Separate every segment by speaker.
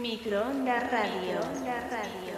Speaker 1: Microondas Radio. Microondas Radio.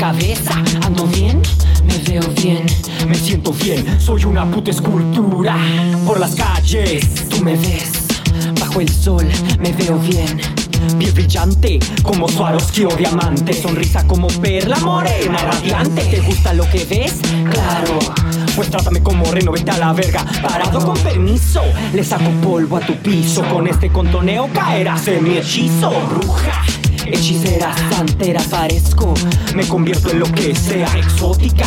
Speaker 2: cabeza. ¿Ando bien? Me veo bien, me siento bien. Soy una puta escultura. Por las calles, tú me ves. Bajo el sol, me veo bien. Bien brillante, como Swarovski o diamante. Sonrisa como perla morena, radiante. ¿Te gusta lo que ves? Claro. Pues trátame como reno, vete a la verga. Parado con permiso, le saco polvo a tu piso. Con este contoneo caerás en mi hechizo, bruja. Hechicera, santera, parezco Me convierto en lo que sea exótica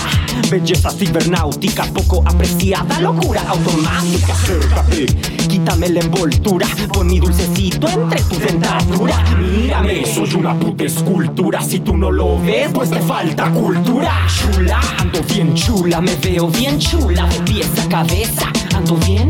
Speaker 2: Belleza cibernáutica, poco apreciada Locura automática, acércate Quítame la envoltura Pon mi dulcecito entre tus dentaduras Mírame, soy una puta escultura Si tú no lo ves, pues te falta cultura Chula, ando bien chula Me veo bien chula de pieza a cabeza Ando bien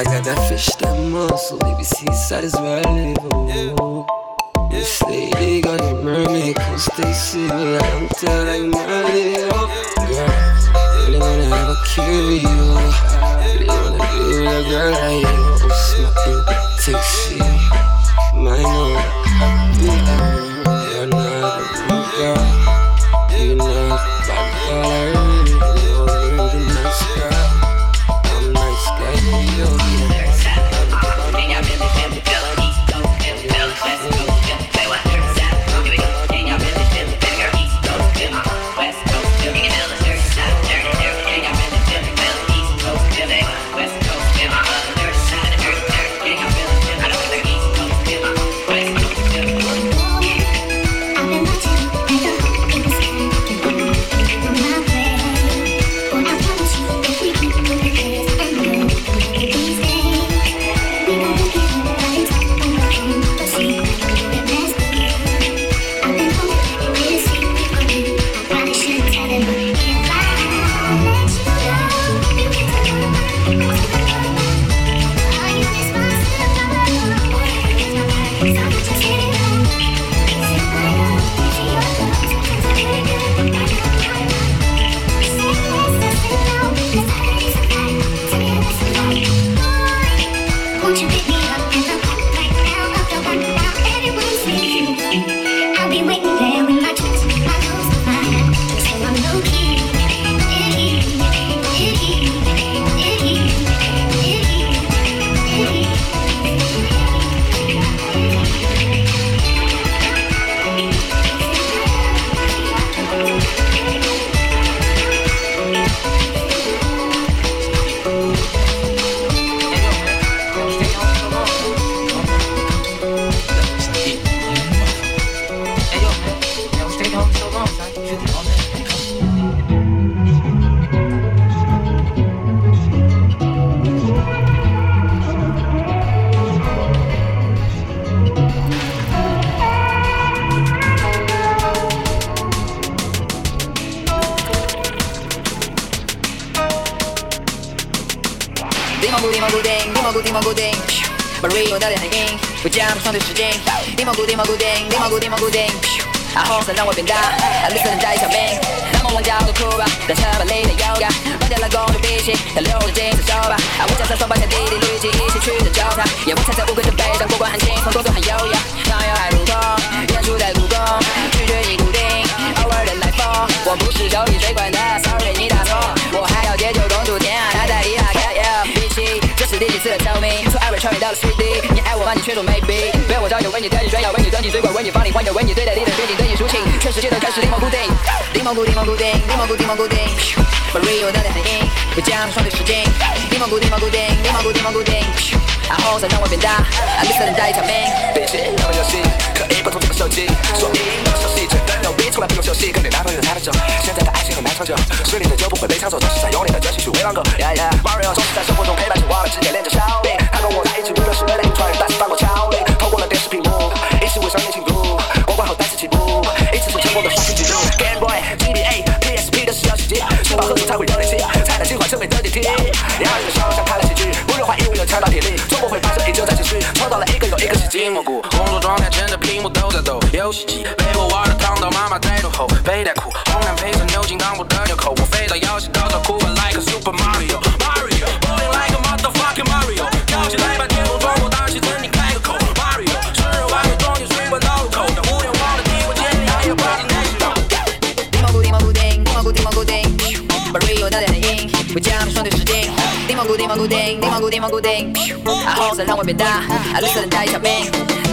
Speaker 3: I got that fish, that muscle, baby, seaside is where I live. Oh. say lady got a mermaid, cause they see me, I'm telling my little girl. They wanna have a kid with you. Really wanna be with a girl like you. It's my baby, My own. You're not a girl. You're
Speaker 4: not my
Speaker 5: girl. 不僵不双腿失禁，顶蘑菇顶蘑菇顶，顶蘑菇顶蘑菇顶。
Speaker 6: 啊红色让我变大，啊绿色能带小兵，那么我叫做土吧，在着把利刃勇敢，卖掉了公主脾气，要留着金色手把。啊我加上双保险，弟弟女婿一起去这酒场。夜晚踩在乌龟的背，上，过关很轻，红光很优雅。上游海陆空，远处在陆空，拒绝你固定，偶尔点台风。我不是手里最管的。穿越到了 CD，你爱我吗？你却说 m a y b e 被我招有，为你调你炫耀，为你钻进水管，为你放影，幻影为你对待，你的背境，对你抒情，全世界都开始柠檬固定，柠檬固定，柠檬固定，柠檬固定，柠檬固定，把 Real 的电影，我将双臂收紧，柠檬固定，柠檬固定，柠檬固定，柠檬固定然后 o p 我变大，I miss 能带一场
Speaker 7: 兵，Bitch，那么小心。一不通这个手机，所以我休息，成的牛逼，从来不用休息，跟你男朋友谈了久。现在的爱情很难长久，水里的酒不会被抢走，总是在用力的争取去维万个。Mario 总是在生活中陪伴着我换直接练着小兵，他跟我在一起目标是为了穿越，但是把我敲晕，透过了电视屏幕，一起为相进庆祝，过关后再次起步，一起次成功的刷新记录。Game Boy、GBA、PSP 都是老手机，吃饱喝足才会有力气，才能进化成美的阶梯。两个的相互伤害了几句，不用怀疑我有强大体力。不会发生，依旧在继续。抽到了一个又一个吸金蘑菇，工作状态真着屏幕都在抖。游戏机被我玩的烫到妈妈在怒吼。背带裤，红蓝配色牛津裆，果的纽扣。我飞到戏
Speaker 6: 间。固定，定方固定方固定，啊！红色让我变大，啊！绿色能加一条命。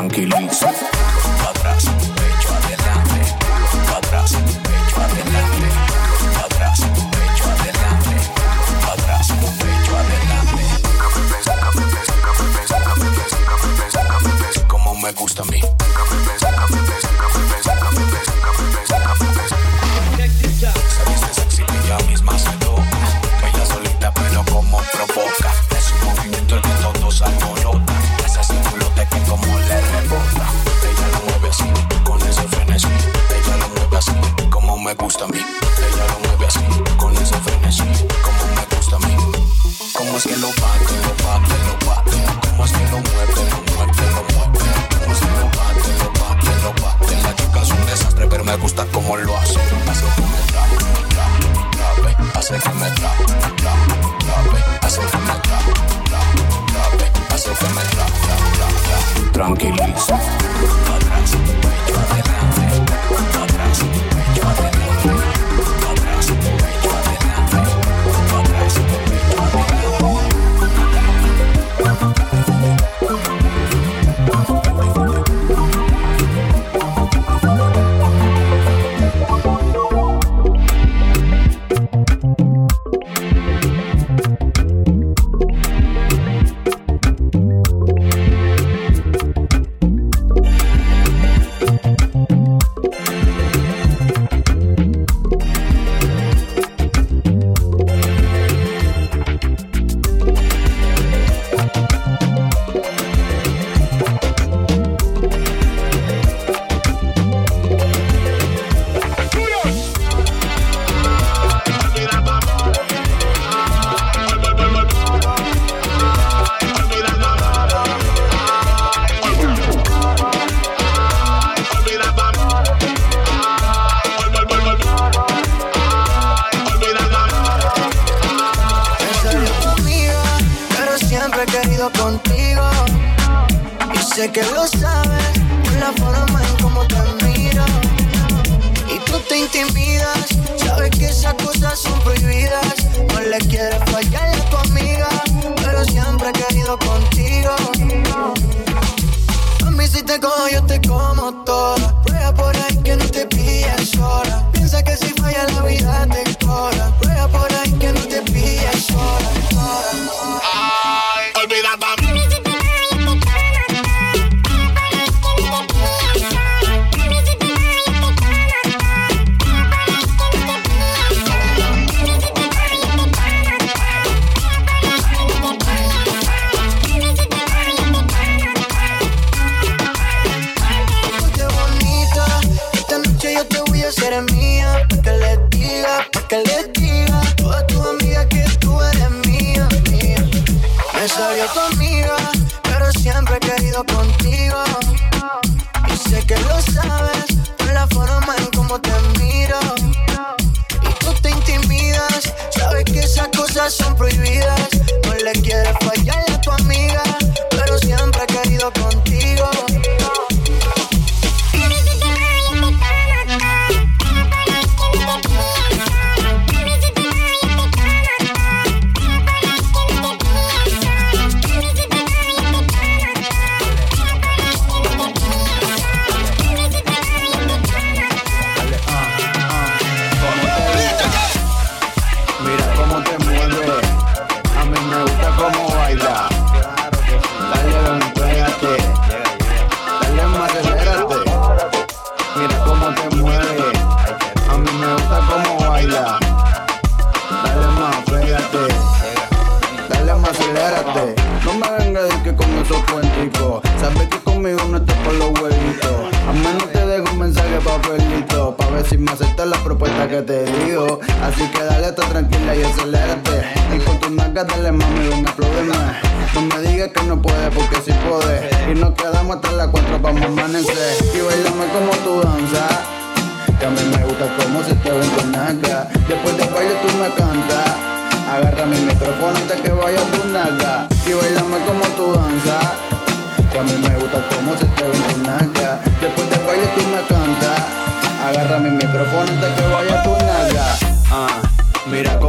Speaker 8: anche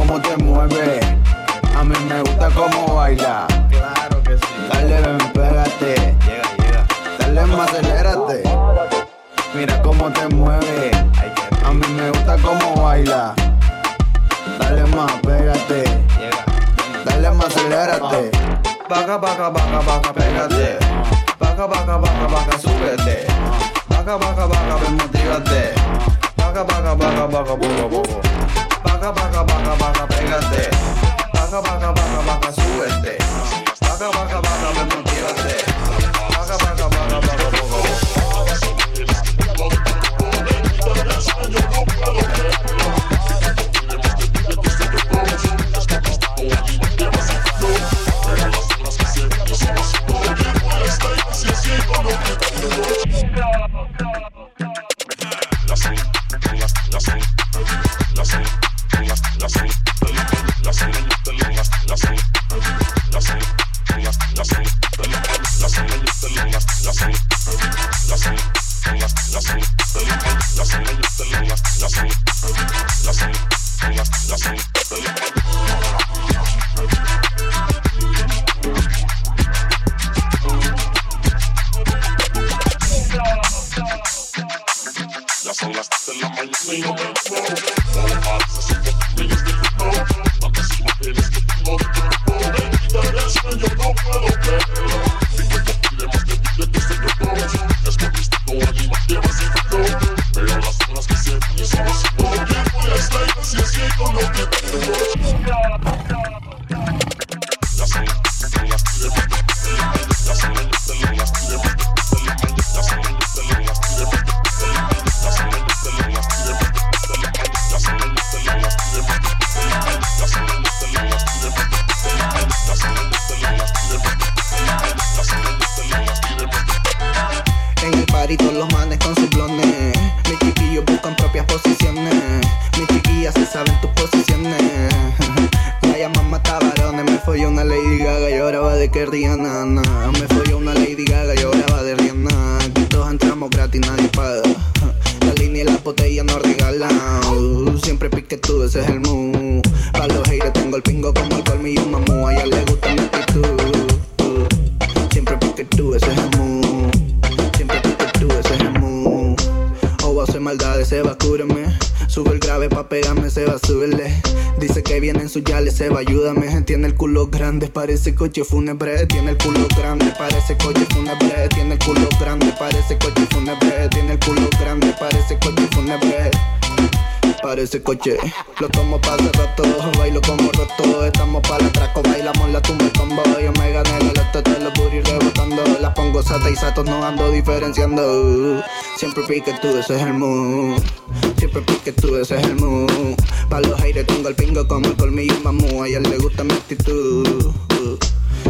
Speaker 8: cómo te
Speaker 9: mueve A mí me gusta cómo baila. Claro que sí. Dale, ven, pégate. Llega, llega. Dale, más acelérate. Mira cómo te mueve A mí me gusta cómo baila. Dale más, pégate. Dale más, acelérate. Baja, baja, baja, baja, pégate. Baja, baja, baja, baja, súbete. Baja, baja, baja, ven, motivate. Baja, baja, baja, baja, poco, poco. Baja, baja, baja, baja, pégate. Baja, baja, baja, baja, súbete. Baja, baja, baja,
Speaker 10: va, gente, tiene el culo grande, parece coche fúnebre, tiene el culo grande, parece coche fúnebre, tiene el culo grande, parece coche fúnebre, tiene el culo grande, parece coche fúnebre. Parece coche, lo tomo para todos, rato, bailo como roto, estamos para el traco, bailamos la tumba el combo, yo me gané el esto de los booty rebotando, las pongo sata y satos no ando diferenciando, siempre pique tú, ese es el mood, siempre pique tú, ese es el mood. Para los aires tengo el pingo como el colmillo mamú. A ella le gusta mi actitud. Uh.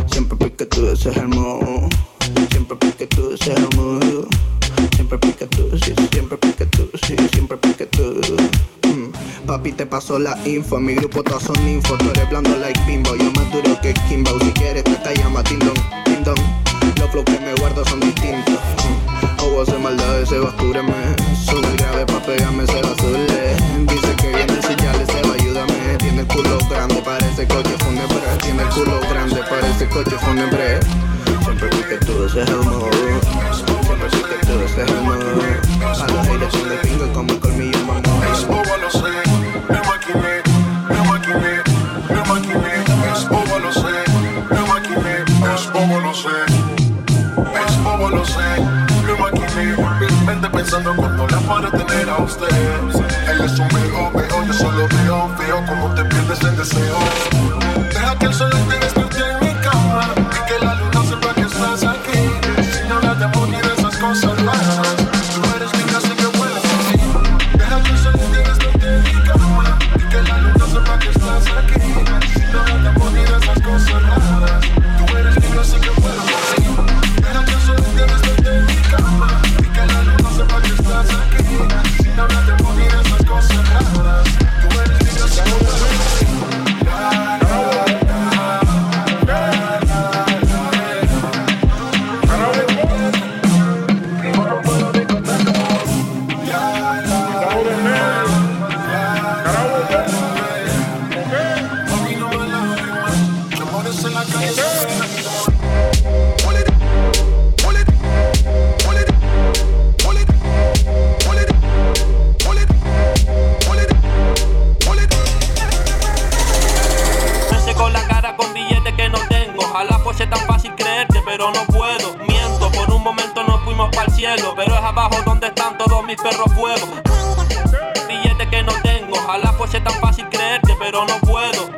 Speaker 10: Siempre pica tú, ese es Siempre pica tú, ese hermoso. Siempre pica tú, sí, siempre pica tú, sí, siempre pica tú. Mm. Papi, te pasó la info, mi grupo todos son info. Tú eres blando like bimbo, yo más duro que Kimbao Si quieres, te, llama Tindon, Tindon. Los flows que me guardo son distintos. Mm. O oh, maldad ese maldades, se va, Sube grave pa' pegarme, se va, que viene, se va ayúdame. Tiene el culo grande, parece coche fúnebre. Tiene el culo grande, parece coche funebre Siempre que todo es amor. Siempre vi que todo es amor. A los aires son de pingo como el colmillo mamón.
Speaker 11: Oh, expo, lo sé, me maquiné, me maquiné, me maquiné. Oh, bobo lo sé, me maquiné, expo, oh, lo sé. es bobo lo sé, me maquiné. Pensando pensando cuando la para tener a usted. Él es un veo, veo, yo solo veo, veo como te pierdes el deseo Deja que el sol
Speaker 12: esté Ojalá fuese tan fácil creerte, pero no puedo. Miento, por un momento nos fuimos para el cielo, pero es abajo donde están todos mis perros fuego. Billete que no tengo, ojalá fuese tan fácil creerte, pero no puedo.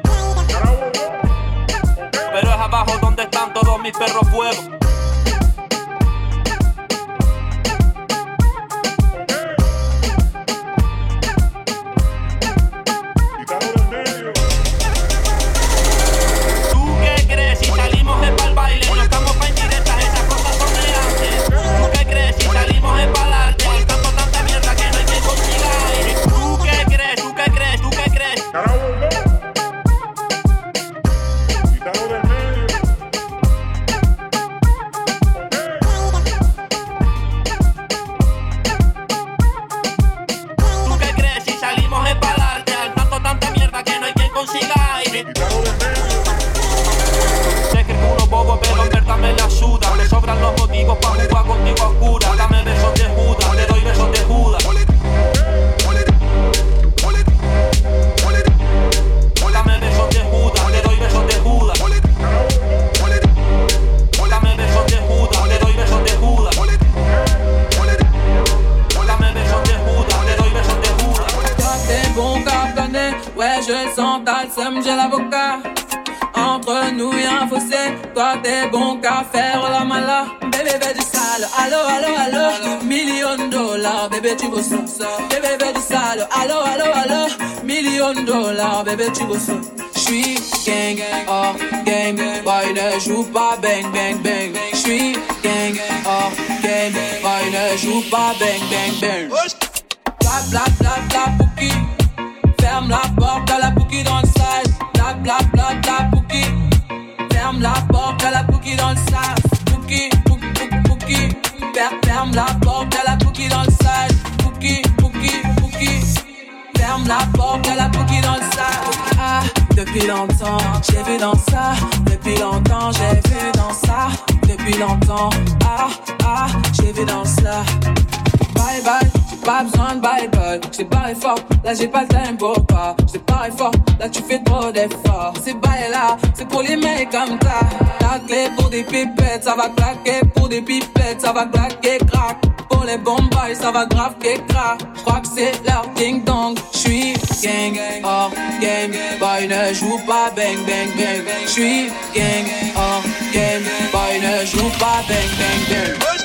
Speaker 12: Pero es abajo donde están todos mis perros fuego.
Speaker 13: bizarre, bébé, tu bosses. J'suis gang, gang, oh, gang, boy, ne joue pas bang, bang, bang. J'suis gang, gang, oh, gang, boy, ne joue pas bang, bang, bang. Bla bla bla bla pouki. Ferme la porte à la pouki dans le sas. Bla bla bla bla pouki. Ferme la porte à la pouki dans le sas. Pouki, pouki, pouki, pouki. Ferme la porte. la porte, la bouquille dans le Ah, depuis longtemps, j'ai vu dans ça. Depuis longtemps, j'ai vu dans ça. Depuis longtemps, ah, ah, j'ai vu dans ça bye bye, j'ai pas besoin de bye bye. J't'ai barré fort, là j'ai pas le temps pour pas. J't'ai barré fort, là tu fais trop d'efforts. C'est bye là, c'est pour les mecs comme ça. La clé pour des pipettes, ça va claquer pour des pipettes, ça va claquer crack. Pour les bombes ça va grave que J'crois que c'est leur ding dong. J'suis gang, or game. Boy ne joue pas bang bang bang. J'suis gang, or game. Boy ne joue pas bang bang bang.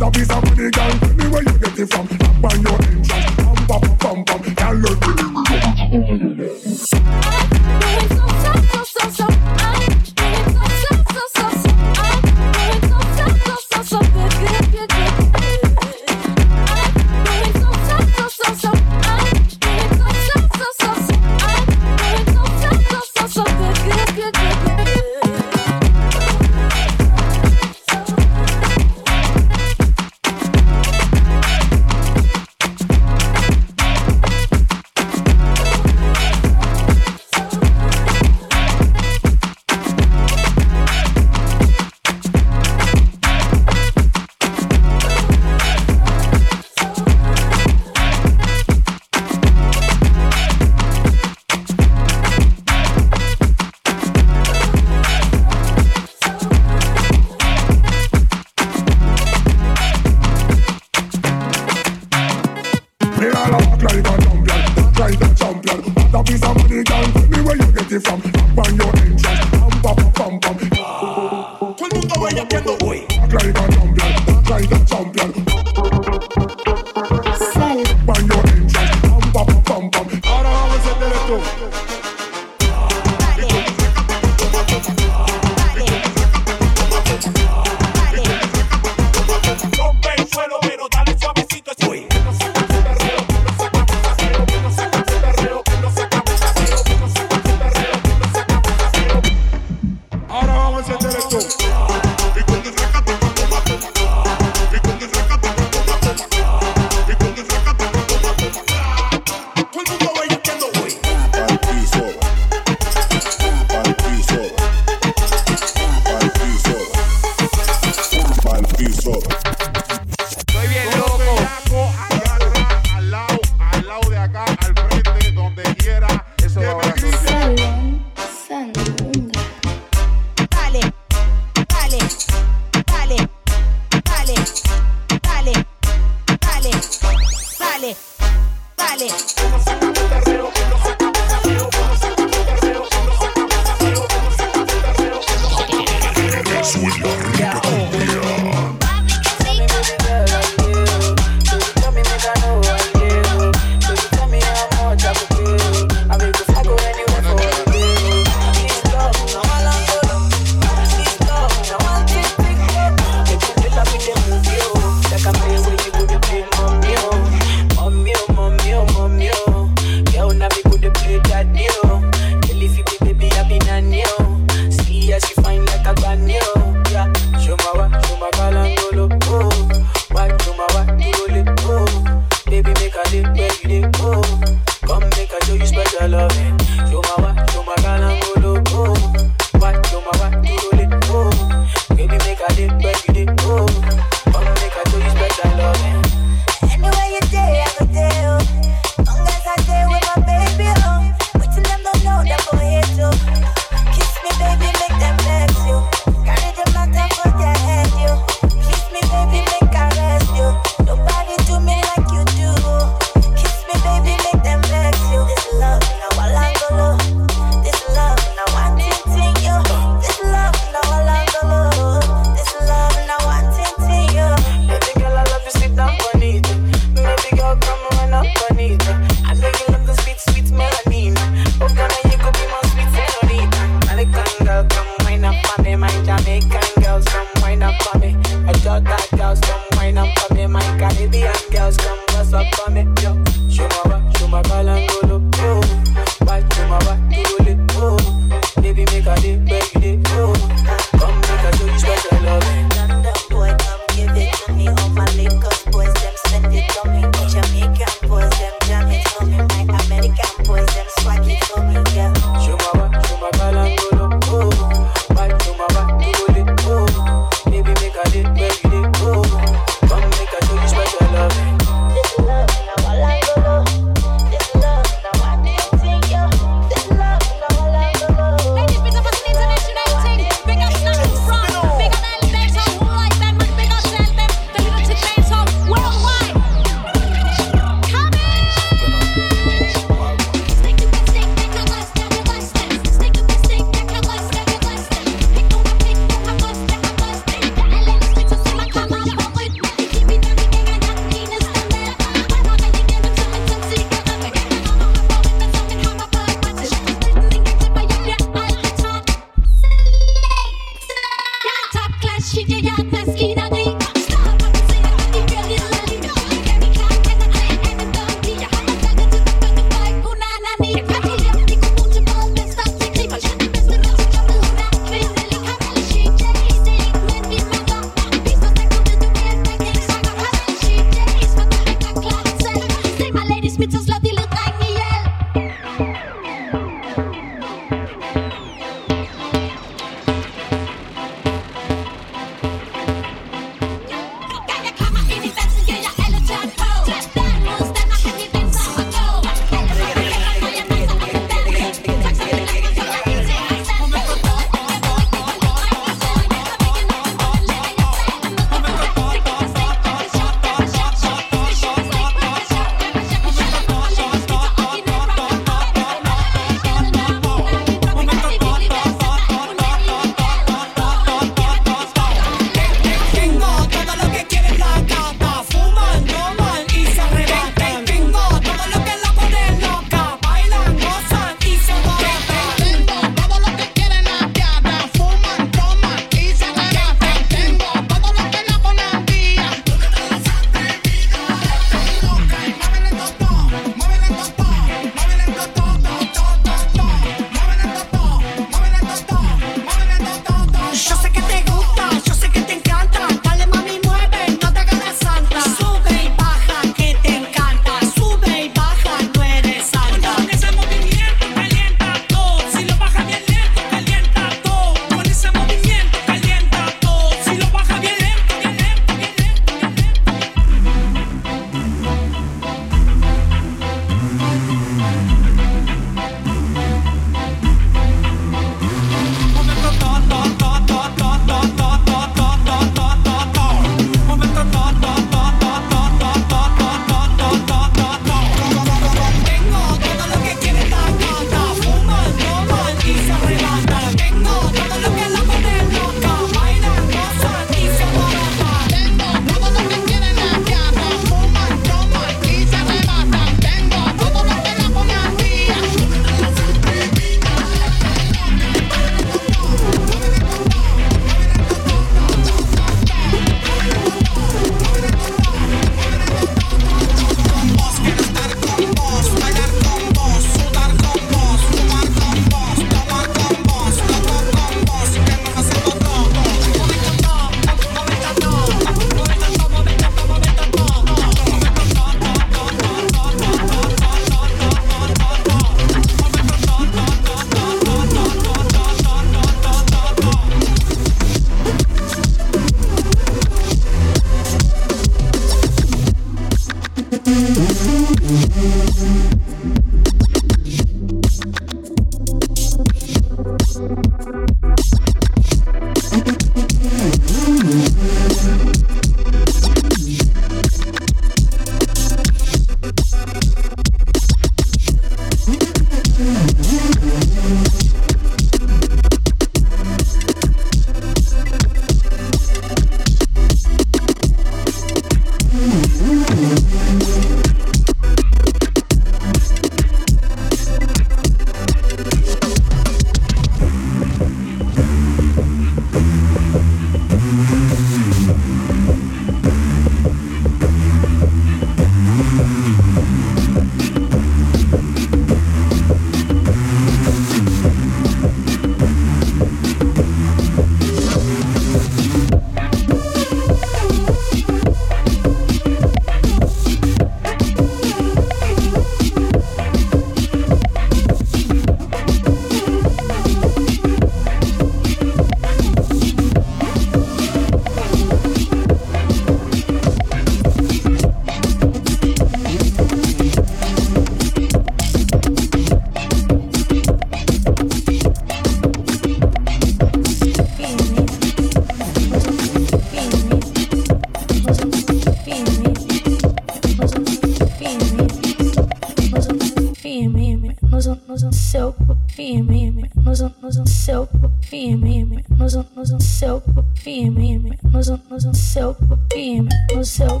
Speaker 14: seu pepino, no seu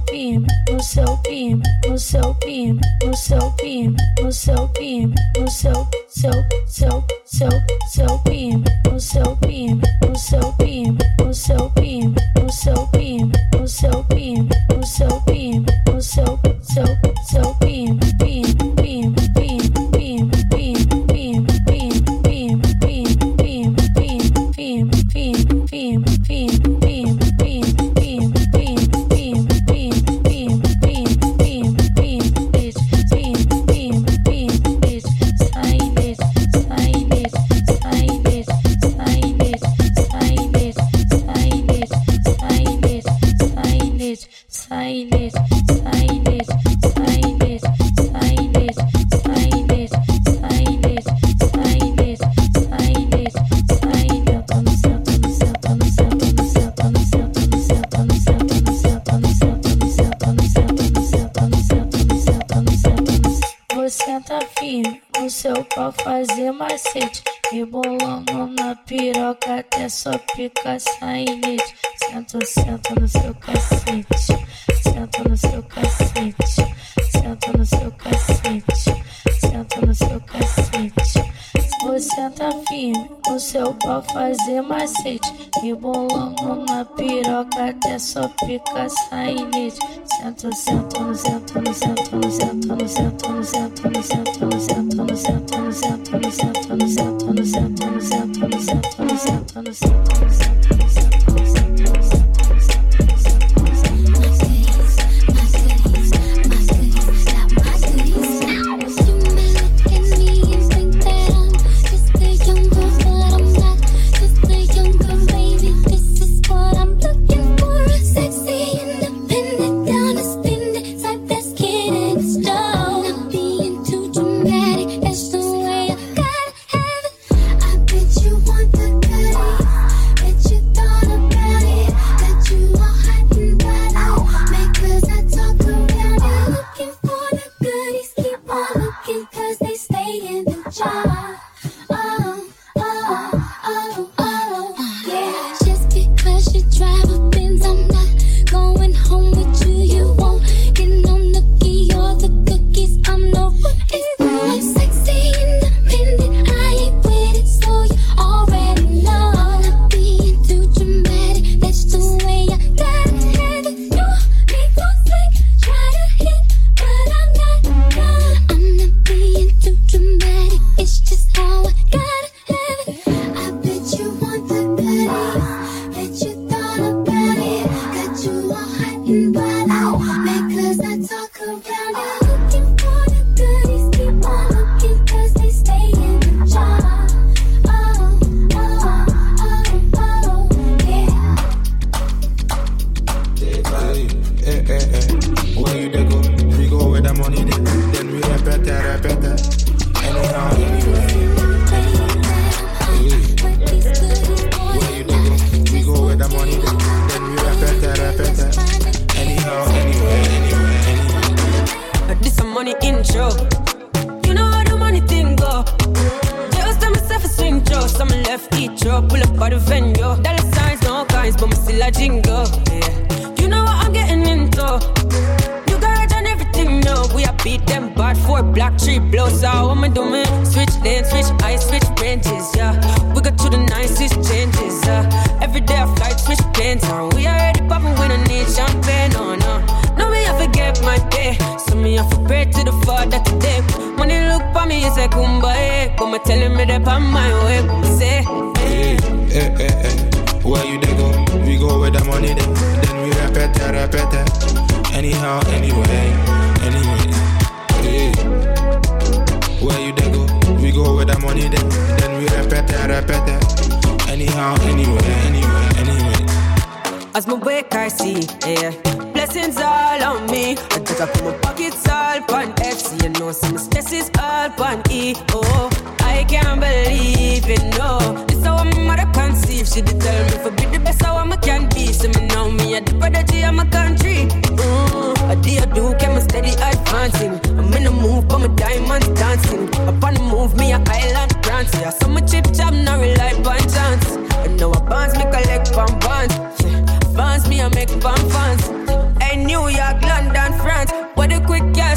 Speaker 14: senta no seu cacete, senta no seu cacete, senta no seu cacete, senta no seu cacete. Você tá firme, o seu pau fazer macete, me bolando na piroca até só pica sainete. Senta, senta, no senta, no senta, no senta, no senta, no senta, no senta, no senta, no senta, no senta, no senta, no senta, no senta, no senta, no senta, no senta, no senta, no senta, no senta.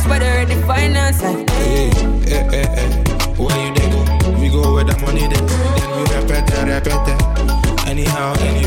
Speaker 15: Ask whether any finance. Like,
Speaker 10: eh, hey, eh, eh,
Speaker 16: hey, hey, hey. Where you they go? We go where the money they. Then we repeat, repeat. Anyhow,
Speaker 1: anyhow.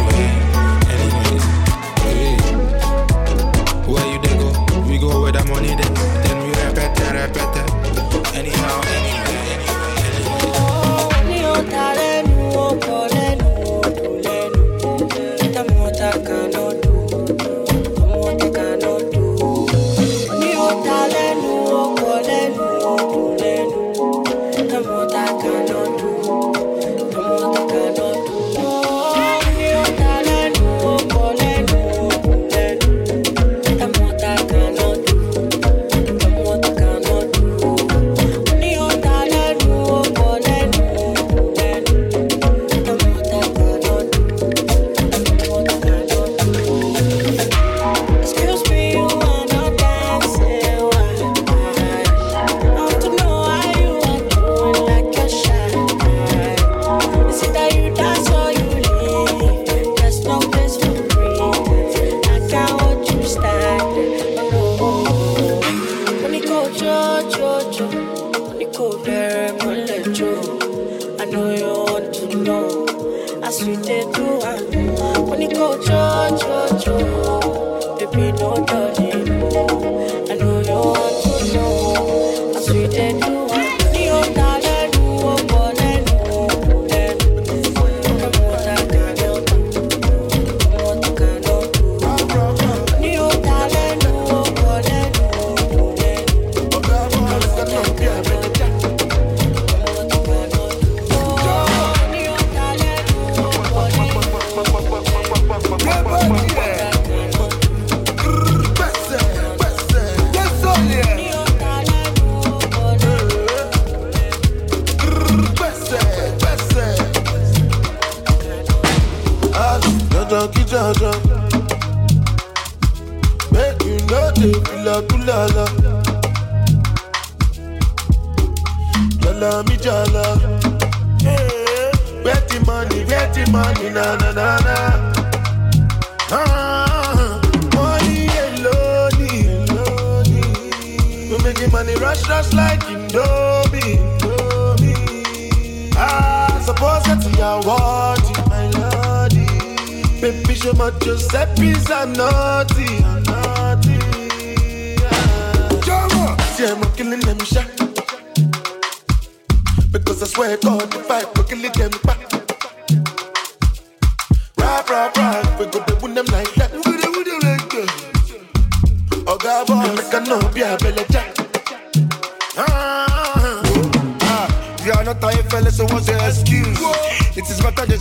Speaker 1: true, true.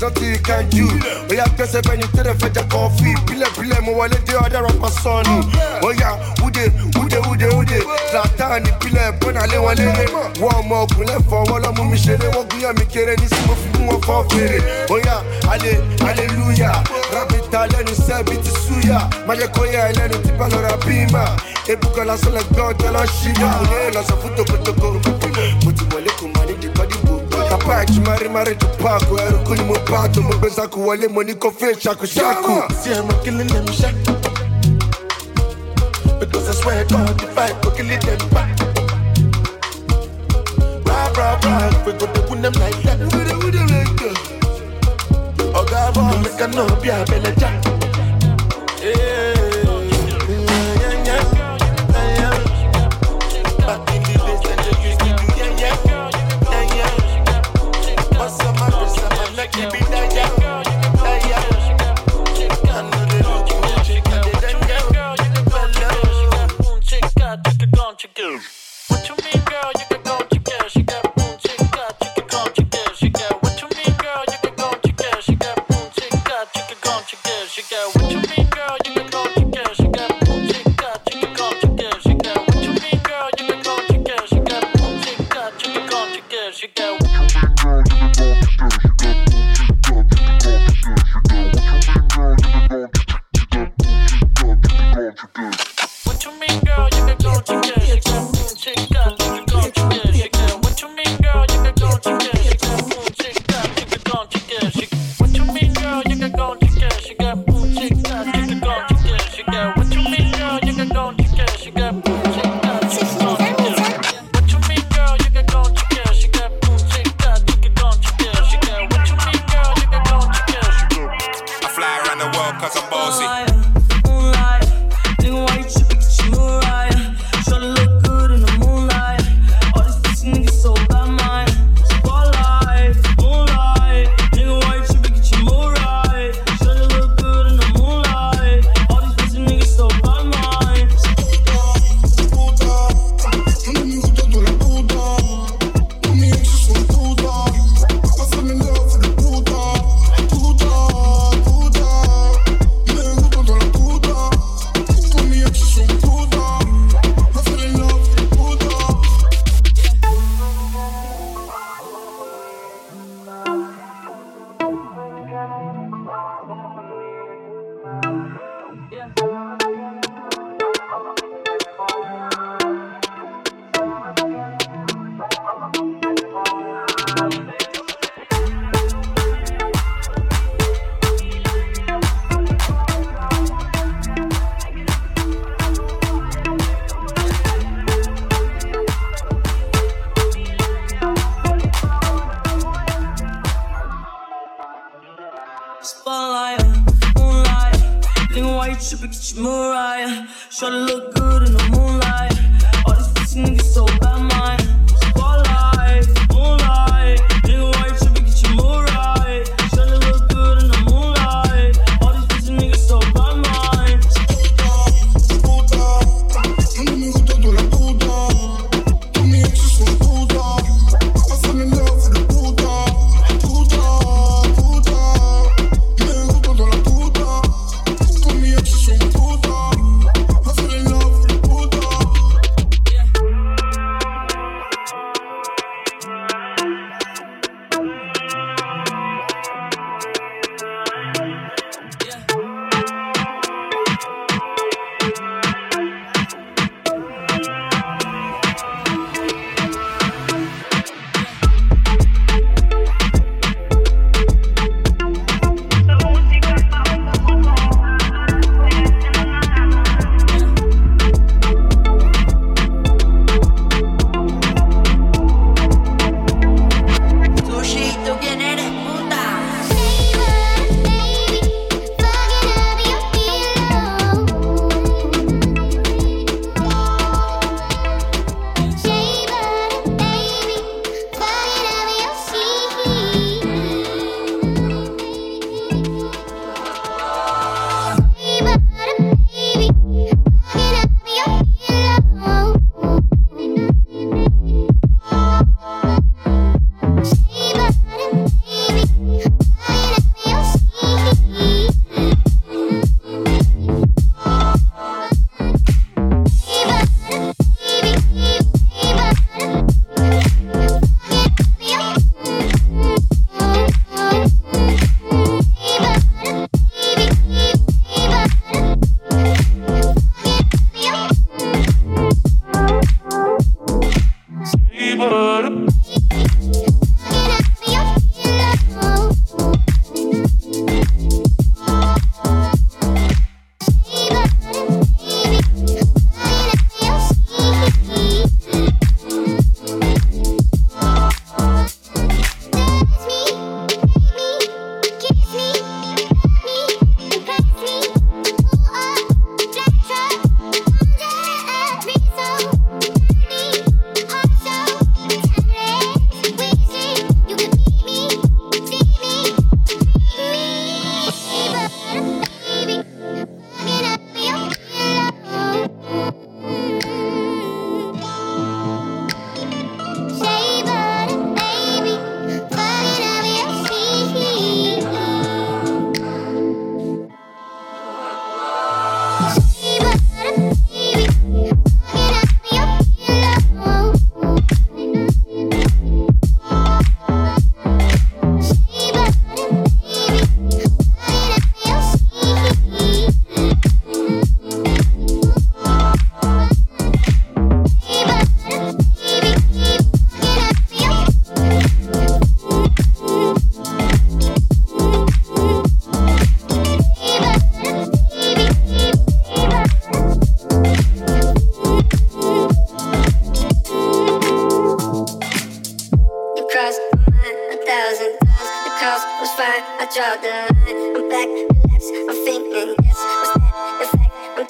Speaker 1: you can't We
Speaker 17: have ti kanju oya pese bẹni tẹrẹ fẹjẹ kọfí pilẹpilẹ mo wọlé dé ọdẹ rọpò sọnù oya wúde wúde wúde wúde sátani pilẹ bọnalé wọlé rẹ wọ ọmọ ogun lẹfọ wọlọmú mi ṣeré wọn gúnyàn mi kéré ní sinmi fi mú wọn fọ fèrè oya ale aleluya rabita lẹnu sẹbi ti suya mayekoya ẹlẹnu ti balọra bímà ebukola sọlẹ gbọ ọtẹ lọ ṣíyà òye lọsọ fún tokotoko pack mari mari mupato mubeza kuwale them because I swear God the fight will kill them rah rah rah we go to them like that we go to win like that oga make a no be a jack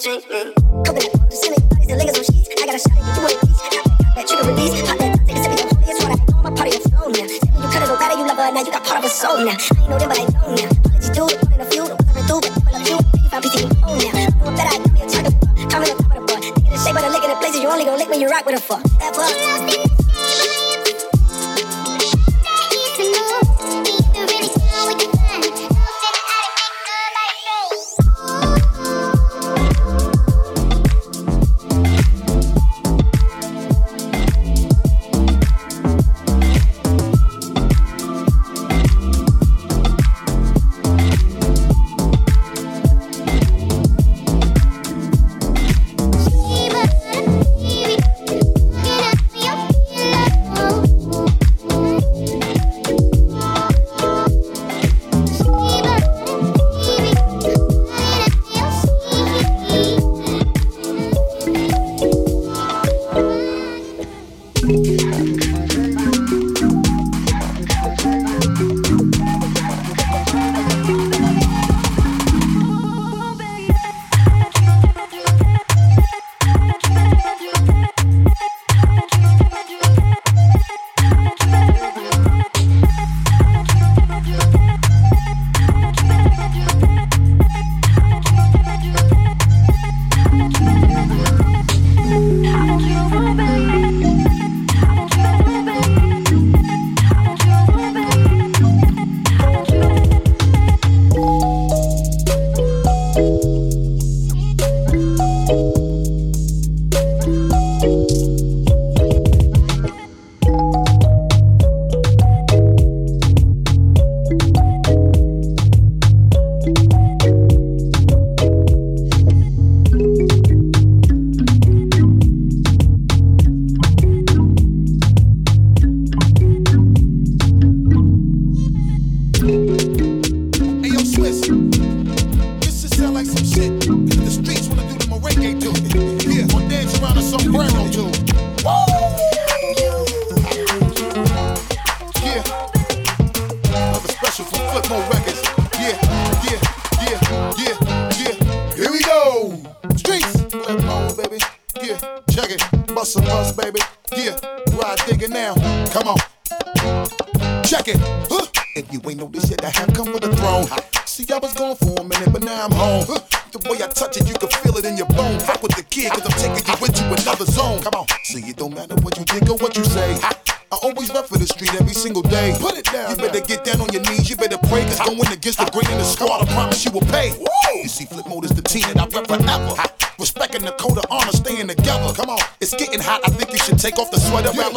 Speaker 17: drink I
Speaker 18: got
Speaker 17: a shot at you, want a trigger release. Pop that take a sip of your holy. That's what I know. I'm a part of now. you could've go better, you love now. You got part of her soul now. I ain't know them, but I know now. Apology due, one in a few. The ones I've been through, but people love you. Think if I be seeing you now. I know better, I got me a target. Coming on top of the Thinking the shape of the lick in the places you only gon' lick when you rock with a fuck. That fuck.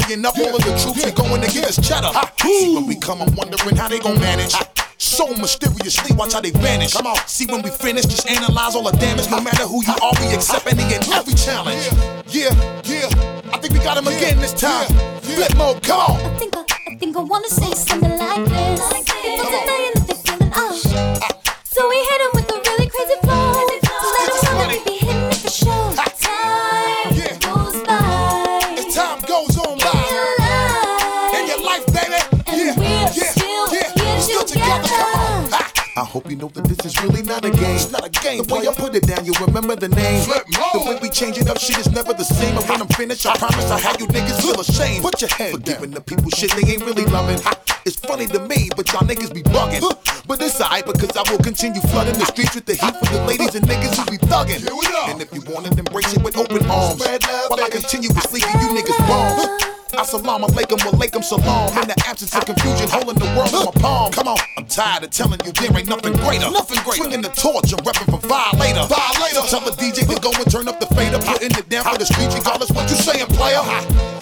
Speaker 19: rallying up all of the troops and going to get us cheddar. See when we come, I'm wondering how they gon' manage. So mysteriously, watch how they vanish. Come on. See when we finish, just analyze all the damage. No matter who you are, we accept I hope you know that this is really not a game. It's not a game. The way I put it down, you remember the name. The way we changing up shit is never the same. And when I'm finished, I promise I'll have you niggas feel ashamed. Put your hand Forgiving down. the people shit they ain't really loving. It's funny to me, but y'all niggas be bugging. But it's alright because I will continue flooding the streets with the heat for the ladies and niggas who be thugging. And if you want it, embrace it with open arms. While I continue with sleeping, you niggas bombs. I salam alaikum alaikum salam In the absence of confusion, holding the world in my palm Come on, I'm tired of telling you there ain't nothing greater Nothing greater Swinging the torch, I'm repping for Violator Violator so Tell the DJ to go and turn turn up the fader, putting it down for the street. You call us what you saying, player.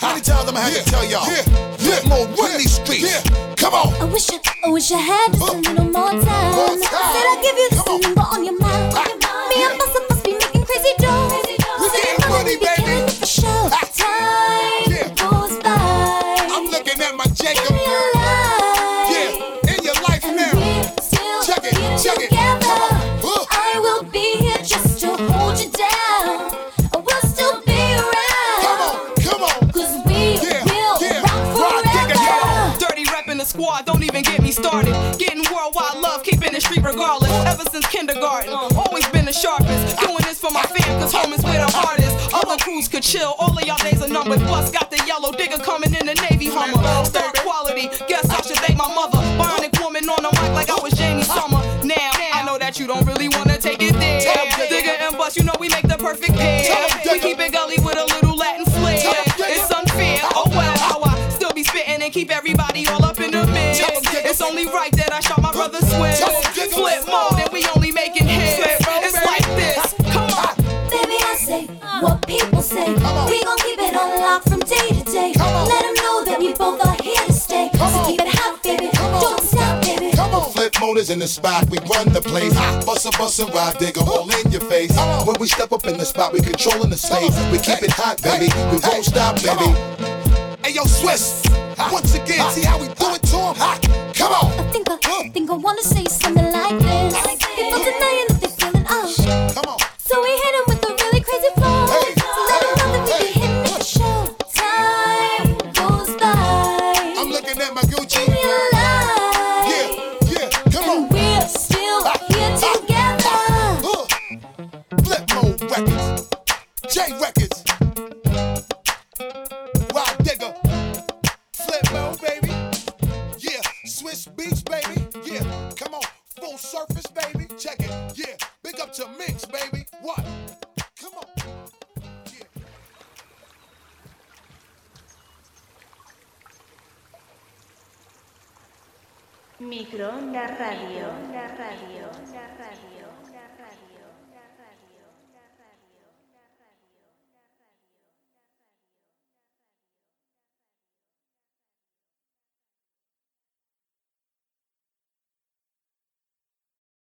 Speaker 19: How many times I'ma have to tell y'all? Yeah, yeah, more run these streets. Yeah, come on.
Speaker 20: I wish I, I wish I had just a little more time. More Said I'd give you the same, but on your mind. On your mind. Me and Busta must be making crazy dough.
Speaker 19: Crazy money, baby.
Speaker 20: For
Speaker 21: war, don't even get me started. Getting worldwide love, keeping the street regardless. Ever since kindergarten, always been the sharpest. Doing this for my fam, cause home is where the heart is. Other crews could chill, all of y'all days are numbered. Plus, got the yellow digger coming in the Navy Hummer. Third quality, guess I should thank my mother. Bionic woman on the mic like I was Jamie Summer. Now, I know that you don't really wanna take it there. Digga and bus, you know we make the perfect pair. only right that I shot my brother Swift. Flip mode, and we only making hits. It's like this. Come on. Ah.
Speaker 20: Baby, I say what people say. We gon' keep it unlocked from day to day. Let them know that we both are here to stay. So keep it hot, baby. Don't stop, baby.
Speaker 19: Flip motors in the spot, we run the place. Ah. Bust a bust and ride, dig a hole in your face. When we step up in the spot, we controlling the stage. We keep it hot, baby. We won't stop, baby. Hey yo, Swizz. Once again, see how we do it to him. Come on.
Speaker 20: I think I, think I wanna say something like this. People denying.